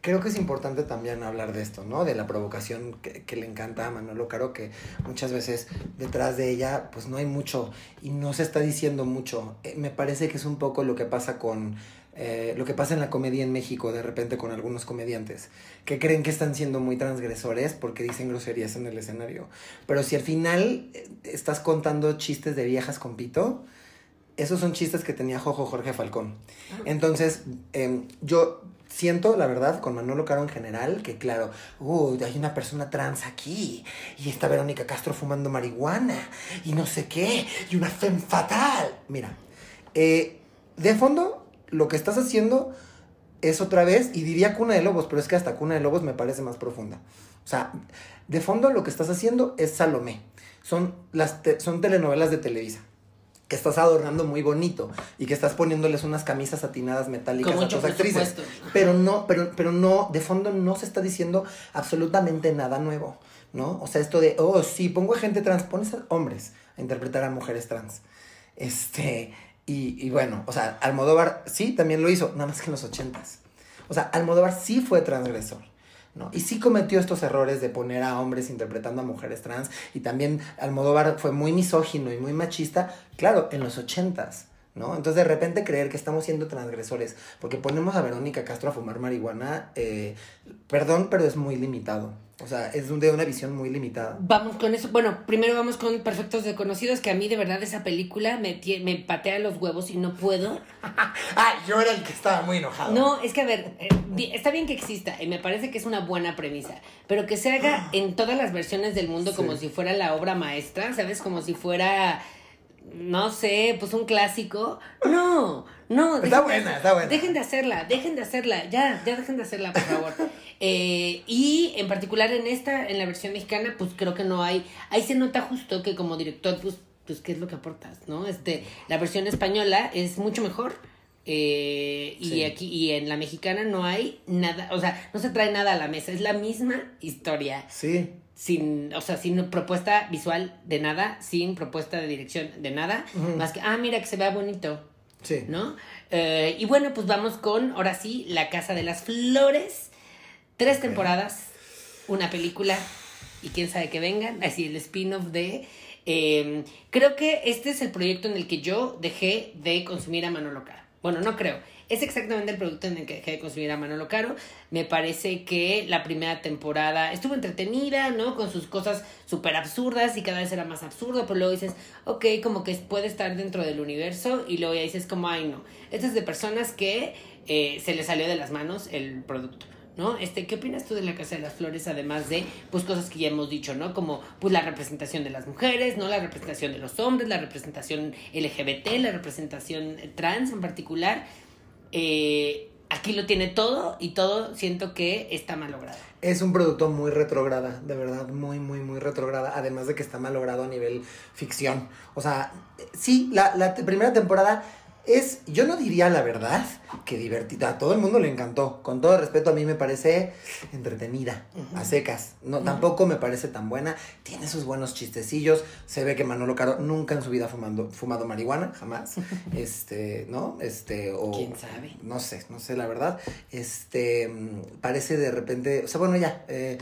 Creo que es importante también hablar de esto, ¿no? De la provocación que, que le encanta a Manolo Caro, que muchas veces detrás de ella, pues no hay mucho y no se está diciendo mucho. Eh, me parece que es un poco lo que pasa con. Eh, lo que pasa en la comedia en México de repente con algunos comediantes que creen que están siendo muy transgresores porque dicen groserías en el escenario. Pero si al final eh, estás contando chistes de viejas con pito, esos son chistes que tenía Jojo Jorge Falcón. Entonces, em, yo siento, la verdad, con Manolo Caro en general, que claro, uh, hay una persona trans aquí, y está Verónica Castro fumando marihuana, y no sé qué, y una femme fatal. Mira, eh, de fondo, lo que estás haciendo es otra vez, y diría Cuna de Lobos, pero es que hasta Cuna de Lobos me parece más profunda. O sea, de fondo lo que estás haciendo es Salomé. Son, las te- son telenovelas de Televisa. Que estás adornando muy bonito y que estás poniéndoles unas camisas satinadas metálicas a tus actrices. Pero no, pero, pero no, de fondo no se está diciendo absolutamente nada nuevo, ¿no? O sea, esto de, oh, sí, pongo a gente trans, pones a hombres a interpretar a mujeres trans. Este, y, bueno, o sea, Almodóvar sí también lo hizo, nada más que en los ochentas. O sea, Almodóvar sí fue transgresor. ¿no? Y sí cometió estos errores de poner a hombres interpretando a mujeres trans. Y también Almodóvar fue muy misógino y muy machista, claro, en los ochentas. ¿No? Entonces de repente creer que estamos siendo transgresores porque ponemos a Verónica Castro a fumar marihuana, eh, perdón, pero es muy limitado. O sea, es de una visión muy limitada. Vamos con eso. Bueno, primero vamos con Perfectos Desconocidos, que a mí de verdad esa película me, me patea los huevos y no puedo. [LAUGHS] Ah, yo era el que estaba muy enojado. No, es que a ver, eh, está bien que exista y me parece que es una buena premisa, pero que se haga [GASPS] en todas las versiones del mundo Sí. como si fuera la obra maestra, ¿sabes? Como si fuera, no sé, pues un clásico. No, no. Está de buena, está buena. Dejen de hacerla, dejen de hacerla, ya, ya dejen de hacerla, por favor. [LAUGHS] Eh, y en particular en esta, en la versión mexicana, pues creo que no hay, ahí se nota justo que como director, pues, pues qué es lo que aportas, ¿no? Este, la versión española es mucho mejor. eh, y Sí. aquí y en la mexicana no hay nada, o sea, no se trae nada a la mesa, es la misma historia, Sí, sin, o sea, sin propuesta visual de nada, sin propuesta de dirección de nada, más que, ah, mira que se vea bonito, sí. ¿no? Eh, y bueno, pues vamos con, ahora sí, La Casa de las Flores. Tres temporadas, una película y quién sabe que vengan. Así el spin-off de... eh, creo que este es el proyecto en el que yo dejé de consumir a Manolo Caro. Bueno, no creo. Es exactamente el producto en el que dejé de consumir a Manolo Caro. Me parece que la primera temporada estuvo entretenida, ¿no? Con sus cosas súper absurdas y cada vez era más absurdo, pero luego dices, ok, como que puede estar dentro del universo y luego ya dices como, ay no. Esto es de personas que eh, se les salió de las manos el producto. ¿No? Este, ¿qué opinas tú de la Casa de las Flores? Además de, pues, cosas que ya hemos dicho, ¿no? Como, pues, la representación de las mujeres, ¿no? La representación de los hombres, la representación LGBT, la representación trans en particular. Eh, aquí lo tiene todo y todo siento que está mal logrado. Es un producto muy retrógrada, de verdad, muy, muy, muy retrógrada, además de que está mal logrado a nivel ficción. O sea, sí, la, la primera temporada es, yo no diría la verdad, que divertida, a todo el mundo le encantó. Con todo respeto, a mí me parece entretenida, a secas. No, tampoco me parece tan buena. Tiene sus buenos chistecillos. Se ve que Manolo Caro nunca en su vida fumando, fumado marihuana, jamás. [LAUGHS] este, ¿no? Este, o... ¿Quién sabe? No sé, no sé la verdad. Este, mm, parece de repente, o sea, bueno, ya, eh,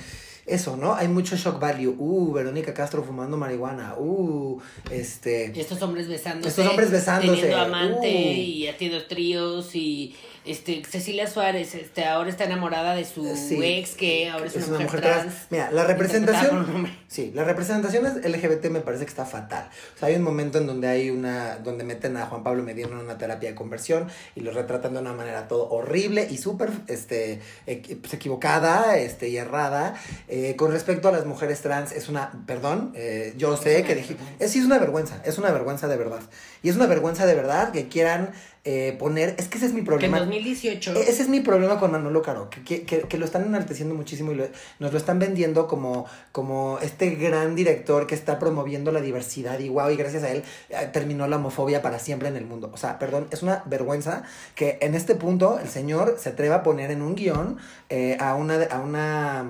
eso, ¿no? Hay mucho shock value. Uh, Verónica Castro fumando marihuana. Uh, este... Y estos hombres besándose. Estos hombres besándose, Teniendo uh. Y haciendo tríos y este Cecilia Suárez este ahora está enamorada de su Sí, ex que ahora es, una, mujer, trans. Mira, la representación. Sí, la representación es LGBT me parece que está fatal. O sea, hay un momento en donde hay una. donde meten a Juan Pablo Medina en una terapia de conversión y lo retratan de una manera todo horrible y súper este, equi- pues, equivocada este, y errada. Eh, con respecto a las mujeres trans, es una. Perdón, eh, yo sé que dije. Es, sí, es una vergüenza, es una vergüenza de verdad. Y es una vergüenza de verdad que quieran eh, poner. Es que ese es mi Que en problema. 2018. E- Ese es mi problema con Manolo Caro, que, que, que- que lo están enalteciendo muchísimo y lo- nos lo están vendiendo como, como este gran director que está promoviendo la diversidad y wow, y gracias a él eh, terminó la homofobia para siempre en el mundo. O sea, perdón, es una vergüenza que en este punto el señor se atreva a poner en un guion eh, a una... A una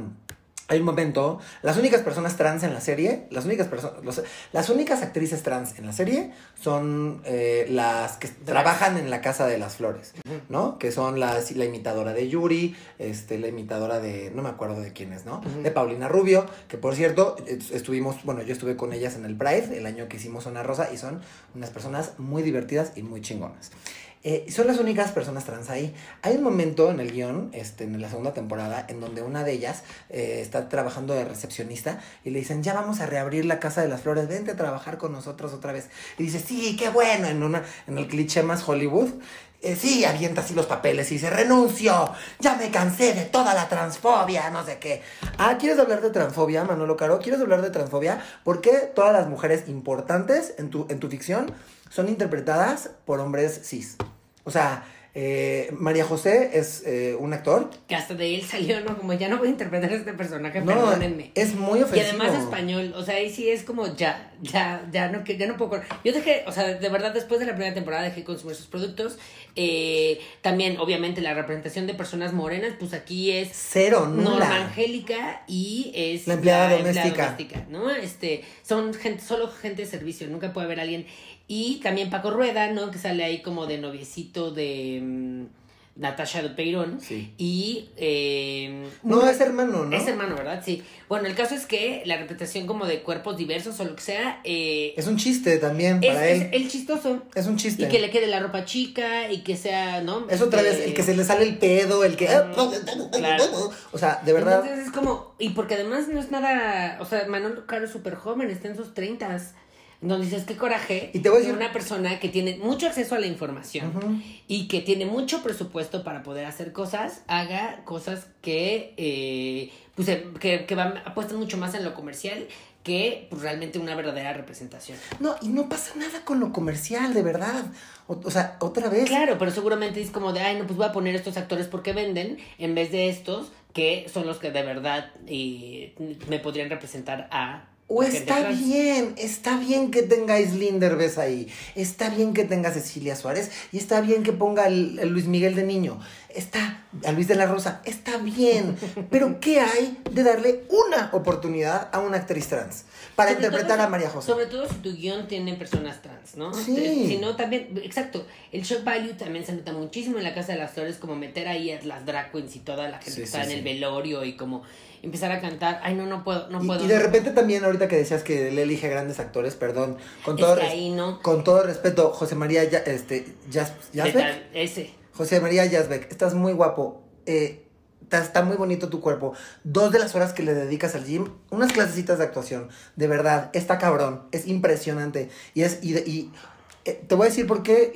hay un momento, las únicas personas trans en la serie, las únicas personas, las únicas actrices trans en la serie son eh, las que trabajan en la Casa de las Flores, ¿no? Que son las, la imitadora de Yuri, este, la imitadora de, no me acuerdo de quién es, ¿no? De Paulina Rubio, que por cierto, est- estuvimos, bueno, yo estuve con ellas en el Pride, el año que hicimos Zona Rosa, y son unas personas muy divertidas y muy chingonas. Eh, son las únicas personas trans ahí. Hay un momento en el guion, este, en la segunda temporada, en donde una de ellas eh, está trabajando de recepcionista y le dicen, ya vamos a reabrir la Casa de las Flores, vente a trabajar con nosotros otra vez. Y dice, sí, qué bueno, en, una, en el cliché más Hollywood. Eh, sí, avienta así los papeles y dice, renuncio, ya me cansé de toda la transfobia, no sé qué. Ah, ¿quieres hablar de transfobia, Manolo Caro? ¿Quieres hablar de transfobia? ¿Por qué todas las mujeres importantes en tu, en tu ficción son interpretadas por hombres cis? O sea, eh, María José es eh, un actor. Que hasta de él salió, ¿no? Como ya no voy a interpretar a este personaje, No, perdónenme. es muy Y ofensivo. además español, o sea, ahí sí es como ya, ya, ya no, que- ya no puedo. Yo dejé, o sea, de verdad, después de la primera temporada dejé de consumir sus productos. Eh, también, obviamente, la representación de personas morenas, pues aquí es Cero, Norma nula. Angélica y es La empleada doméstica. ¿no? Este, son gente, solo gente de servicio, nunca puede haber alguien. Y también Paco Rueda, ¿no? Que sale ahí como de noviecito de mm, Natasha de Peirón. Sí. Y eh, No, es hermano, ¿no? es hermano, ¿verdad? Sí. Bueno, el caso es que la representación como de cuerpos diversos o lo que sea, eh, Es un chiste también es, para es él. el chistoso. Es un chiste. Y que le quede la ropa chica y que sea, ¿no? Es otra vez el que se le sale el pedo, el que. Claro. O sea, de verdad. Entonces es como, y porque además no es nada, o sea, Manolo Caro es súper joven, está en sus treintas. Donde dices, qué coraje Y te voy a decir- una persona que tiene mucho acceso a la información y que tiene mucho presupuesto para poder hacer cosas, haga cosas que, eh, pues, eh, que, que van, apuestan mucho más en lo comercial que pues, realmente una verdadera representación. No, y no pasa nada con lo comercial, de verdad. O, o sea, otra vez. Claro, pero seguramente es como de, ay, no, pues voy a poner estos actores porque venden, en vez de estos que son los que de verdad eh, me podrían representar a... O está trans. bien, está bien que Islín Derbez ahí, está bien que tenga Cecilia Suárez y está bien que ponga a Luis Miguel de Niño, está a Luis de la Rosa, está bien, [LAUGHS] pero ¿qué hay de darle una oportunidad a una actriz trans para Sobre interpretar todo- a María José? Sobre todo si tu guion tiene personas trans, ¿no? Sí. Si no, también, exacto, el shock value también se nota muchísimo en la Casa de las Flores, como meter ahí a las drag queens y toda la gente Sí, que está sí, en el velorio y como empezar a cantar, ay, no, no puedo, no Y, puedo. y de repente también ahorita que decías que él elige grandes actores, perdón, con todo, Es que res- ahí no. con todo respeto, José María Ya- este, Yas- Yazbek, Ese. José María Yazbek, estás muy guapo. Eh, está, está muy bonito tu cuerpo. Dos de las horas que le dedicas al gym, unas clasecitas de actuación. De verdad, está cabrón. Es impresionante. Y es. Y, y, eh, te voy a decir por qué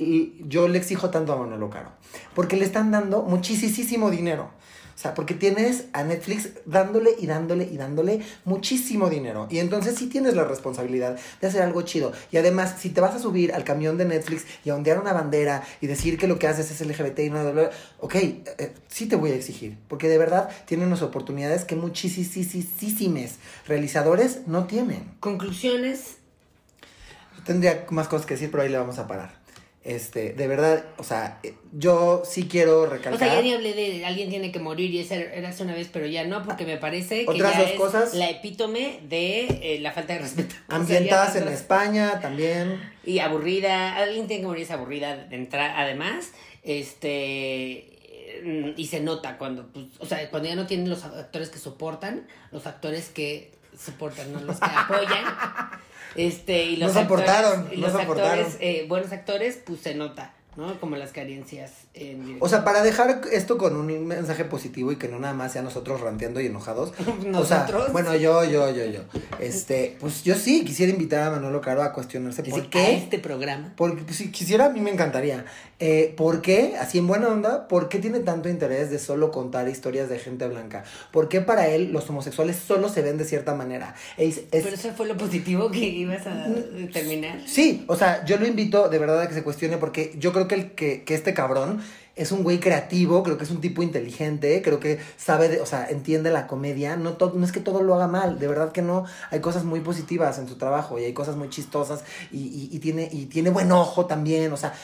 yo le exijo tanto a Manolo Caro. Porque le están dando muchísimo dinero. O sea, porque tienes a Netflix dándole y dándole y dándole muchísimo dinero. Y entonces sí tienes la responsabilidad de hacer algo chido. Y además, si te vas a subir al camión de Netflix y a ondear una bandera y decir que lo que haces es LGBT y no... bla, bla, Ok, eh, eh, sí te voy a exigir. Porque de verdad tienen unas oportunidades que muchísimos realizadores no tienen. Conclusiones. Tendría más cosas que decir, pero ahí le vamos a parar. Este, de verdad, o sea, eh, yo sí quiero recalcar... O sea, ya ni hablé de alguien tiene que morir y esa era hace una vez, pero ya no, porque me parece que Otras ya dos es cosas. la epítome de eh, la falta de respeto. [LAUGHS] O sea, Ambientadas en otras- España también. Y aburrida, alguien tiene que morir es aburrida de entrar, además, este y se nota cuando, pues, o sea, cuando ya no tienen los actores que soportan, los actores que soportan, no los que apoyan. [LAUGHS] Este, y los No actores, y los actores, eh, buenos actores, pues se nota, ¿no? Como las carencias en dirección. O sea, para dejar esto con un mensaje positivo y que no nada más sea nosotros ranteando y enojados. [LAUGHS] O sea, Nosotros. bueno, yo, yo, yo, yo. Este, pues yo sí quisiera invitar a Manolo Caro a cuestionarse por "A qué. este programa. Porque pues, si quisiera, a mí me encantaría. Eh, ¿Por qué, así en buena onda, por qué tiene tanto interés de solo contar historias de gente blanca? ¿Por qué para él los homosexuales solo se ven de cierta manera? Es- es- Pero eso fue lo positivo que ibas a terminar. Sí, o sea, yo lo invito de verdad a que se cuestione porque yo creo que, el, que, este cabrón es un güey creativo, creo que es un tipo inteligente, creo que sabe, de, o sea, entiende la comedia, no, todo, no es que todo lo haga mal, de verdad que no, hay cosas muy positivas en su trabajo y hay cosas muy chistosas y, y tiene, y tiene buen ojo también, o sea,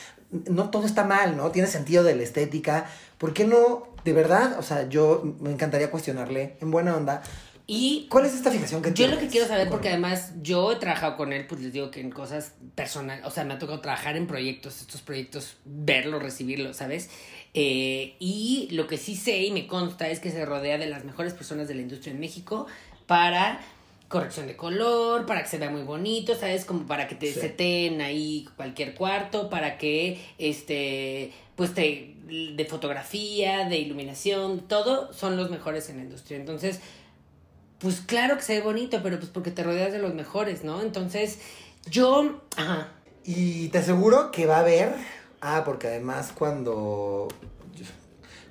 no todo está mal, ¿no? Tiene sentido de la estética, ¿por qué no, de verdad, o sea, yo me encantaría cuestionarle en buena onda, Y ¿cuál es esta fijación que yo tienes? lo que quiero saber, porque además yo he trabajado con él, pues les digo que en cosas personales, o sea, me ha tocado trabajar en proyectos, estos proyectos, verlos, recibirlos, ¿sabes? Eh, y lo que sí sé y me consta es que se rodea de las mejores personas de la industria en México para corrección de color, para que se vea muy bonito, ¿sabes? Como para que te Sí. seten ahí cualquier cuarto, para que, este, pues te, de fotografía, de iluminación, todo son los mejores en la industria. Entonces, pues claro que se ve bonito, pero pues porque te rodeas de los mejores, ¿no? Entonces, yo, ajá, Y te aseguro que va a haber. Ah, porque además cuando.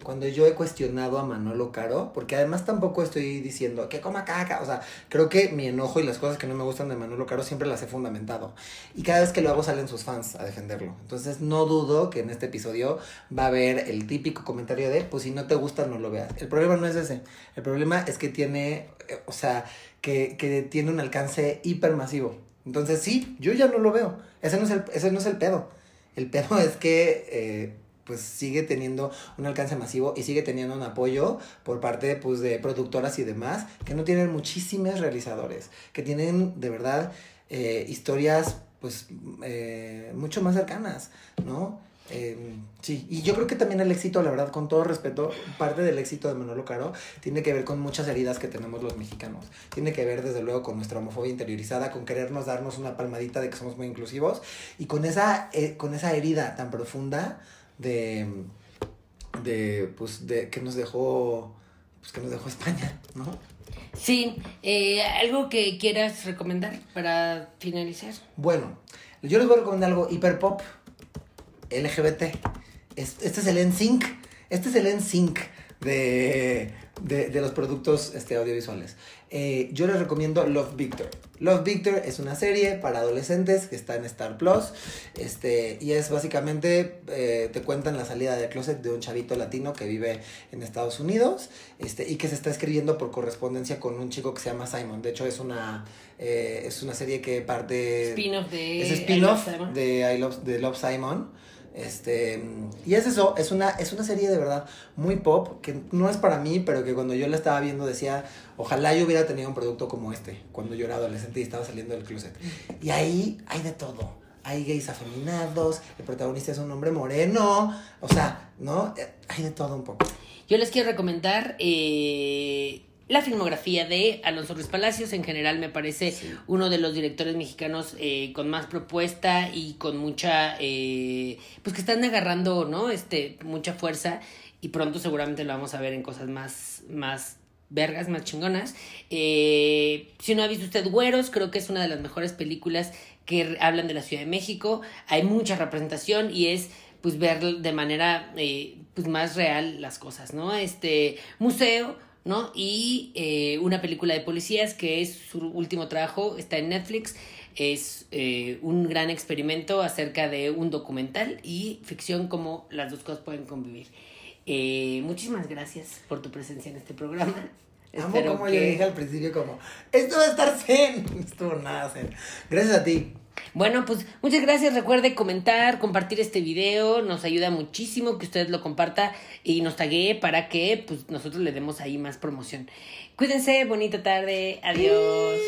Cuando yo he cuestionado a Manolo Caro, porque además tampoco estoy diciendo que coma caca, o sea, creo que mi enojo y las cosas que no me gustan de Manolo Caro siempre las he fundamentado. Y cada vez que lo hago salen sus fans a defenderlo. Entonces no dudo que en este episodio va a haber el típico comentario de, pues si no te gusta no lo veas. El problema no es ese, el problema es que tiene, eh, o sea, que, tiene un alcance hipermasivo. Entonces sí, yo ya no lo veo. Ese no es el, ese no es el pedo. El pedo [LAUGHS] es que eh, pues sigue teniendo un alcance masivo y sigue teniendo un apoyo por parte pues de productoras y demás que no tienen muchísimos realizadores, que tienen de verdad eh, historias pues eh, mucho más cercanas, ¿no? Eh, sí, y yo creo que también el éxito, la verdad, con todo respeto, parte del éxito de Manolo Caro tiene que ver con muchas heridas que tenemos los mexicanos. Tiene que ver, desde luego, con nuestra homofobia interiorizada, con querernos darnos una palmadita de que somos muy inclusivos y con esa, eh, con esa herida tan profunda de, de, pues, de que nos dejó, pues, que nos dejó España, ¿no? sí, eh, algo que quieras recomendar para finalizar. Bueno, yo les voy a recomendar algo hiper pop, LGBT. Es- Este es el NSYNC. Este es el NSYNC de, de, de los productos este, audiovisuales. Eh, yo les recomiendo Love Victor. Love Victor es una serie para adolescentes que está en Star Plus. Este, y es básicamente, eh, te cuentan la salida del closet de un chavito latino que vive en Estados Unidos este, y que se está escribiendo por correspondencia con un chico que se llama Simon. De hecho, es una, eh, es una serie que parte... Spin-off de... Es spin-off de I Love, de Love Simon. Este, y es eso, es una, es una serie de verdad muy pop, que no es para mí, pero que cuando yo la estaba viendo decía, ojalá yo hubiera tenido un producto como este, cuando yo era adolescente y estaba saliendo del closet. Y ahí hay de todo. Hay gays afeminados, el protagonista es un hombre moreno, o sea, ¿no? Eh, Hay de todo un poco. Yo les quiero recomendar eh, la filmografía de Alonso Ruiz Palacios. En general me parece uno de los directores mexicanos eh, con más propuesta y con mucha, eh, pues que están agarrando, ¿no? Este, mucha fuerza y pronto seguramente lo vamos a ver en cosas más, más vergas, más chingonas. Eh, si no ha visto usted Güeros, creo que es una de las mejores películas que hablan de la Ciudad de México. Hay mucha representación y es pues ver de manera eh, pues más real las cosas, ¿no? Este museo, ¿no? Y eh, una película de policías que es su último trabajo, está en Netflix. Es eh, un gran experimento acerca de un documental y ficción, como las dos cosas pueden convivir. Eh, muchísimas gracias por tu presencia en este programa. [LAUGHS] Amo como que- yo dije al principio como, esto va a estar zen. No [LAUGHS] estuvo nada zen. Gracias a ti. Bueno, pues muchas gracias. Recuerde comentar, compartir este video. Nos ayuda muchísimo que usted lo comparta y nos taguee para que pues, nosotros le demos ahí más promoción. Cuídense, bonita tarde. Adiós.